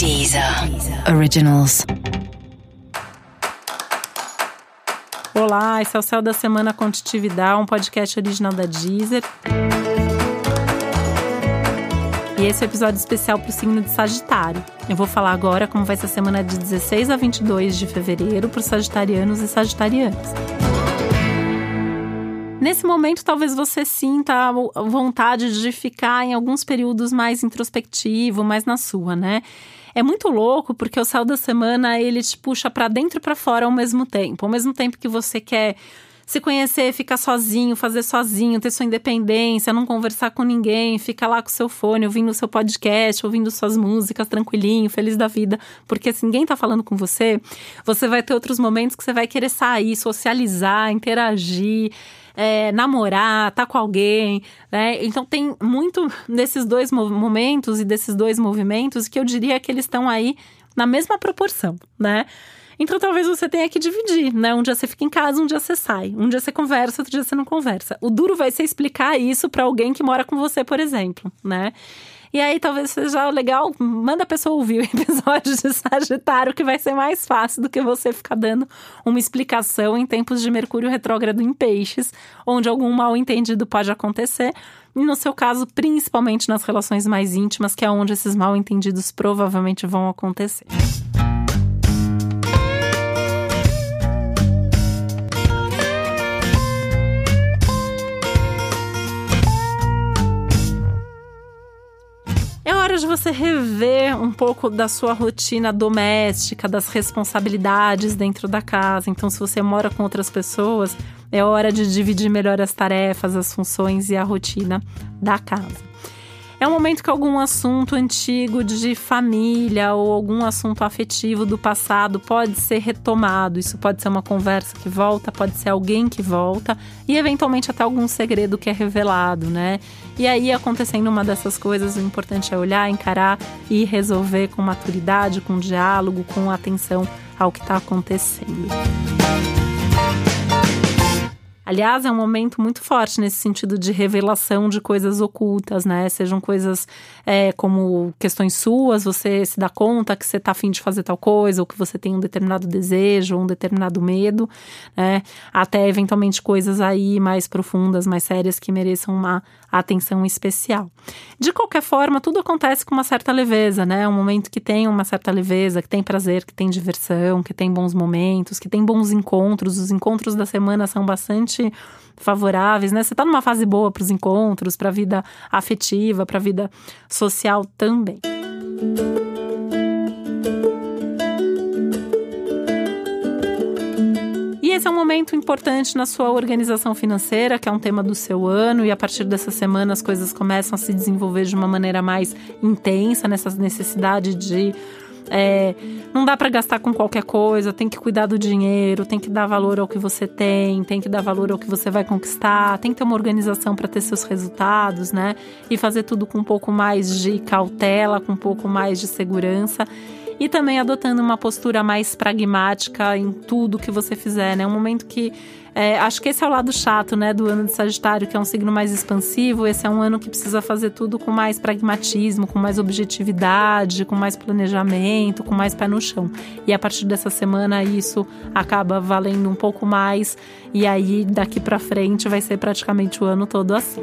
Deezer Originals. Olá, esse é o Céu da Semana Contitividade, um podcast original da Deezer. E esse é o episódio especial para o signo de Sagitário. Eu vou falar agora como vai ser a semana de 16 a 22 de fevereiro para os sagitarianos e sagitarianas. Nesse momento, talvez você sinta vontade de ficar em alguns períodos mais introspectivo, mais na sua, né? É muito louco porque o céu da semana ele te puxa para dentro e para fora ao mesmo tempo. Ao mesmo tempo que você quer se conhecer, ficar sozinho, fazer sozinho, ter sua independência, não conversar com ninguém, ficar lá com seu fone, ouvindo o seu podcast, ouvindo suas músicas, tranquilinho, feliz da vida, porque se ninguém tá falando com você, você vai ter outros momentos que você vai querer sair, socializar, interagir, é, namorar, tá com alguém, né? Então tem muito desses dois momentos e desses dois movimentos que eu diria que eles estão aí na mesma proporção, né? Então talvez você tenha que dividir, né? Um dia você fica em casa, um dia você sai. Um dia você conversa, outro dia você não conversa. O duro vai ser explicar isso para alguém que mora com você, por exemplo, né? E aí talvez seja legal, manda a pessoa ouvir o episódio de Sagitário, que vai ser mais fácil do que você ficar dando uma explicação em tempos de Mercúrio retrógrado em peixes, onde algum mal entendido pode acontecer. E no seu caso, principalmente nas relações mais íntimas, que é onde esses mal entendidos provavelmente vão acontecer. De você rever um pouco da sua rotina doméstica, das responsabilidades dentro da casa. Então, se você mora com outras pessoas, é hora de dividir melhor as tarefas, as funções e a rotina da casa. É um momento que algum assunto antigo de família ou algum assunto afetivo do passado pode ser retomado. Isso pode ser uma conversa que volta, pode ser alguém que volta e eventualmente até algum segredo que é revelado, né? E aí, acontecendo uma dessas coisas, o importante é olhar, encarar e resolver com maturidade, com diálogo, com atenção ao que está acontecendo. Aliás, é um momento muito forte nesse sentido de revelação de coisas ocultas, né? Sejam coisas é, como questões suas, você se dá conta que você está afim de fazer tal coisa, ou que você tem um determinado desejo, um determinado medo, né? Até eventualmente coisas aí mais profundas, mais sérias que mereçam uma atenção especial. De qualquer forma, tudo acontece com uma certa leveza, né? Um momento que tem uma certa leveza, que tem prazer, que tem diversão, que tem bons momentos, que tem bons encontros. Os encontros da semana são bastante favoráveis, né? Você está numa fase boa para os encontros, para a vida afetiva, para a vida social também. E esse é um momento importante na sua organização financeira, que é um tema do seu ano, e a partir dessa semana as coisas começam a se desenvolver de uma maneira mais intensa, nessa necessidade de é, não dá para gastar com qualquer coisa, tem que cuidar do dinheiro, tem que dar valor ao que você tem, tem que dar valor ao que você vai conquistar, tem que ter uma organização para ter seus resultados, né? E fazer tudo com um pouco mais de cautela, com um pouco mais de segurança e também adotando uma postura mais pragmática em tudo que você fizer, né? Um momento que é, acho que esse é o lado chato, né, do ano de Sagitário, que é um signo mais expansivo. Esse é um ano que precisa fazer tudo com mais pragmatismo, com mais objetividade, com mais planejamento, com mais pé no chão. E a partir dessa semana isso acaba valendo um pouco mais e aí daqui para frente vai ser praticamente o ano todo assim.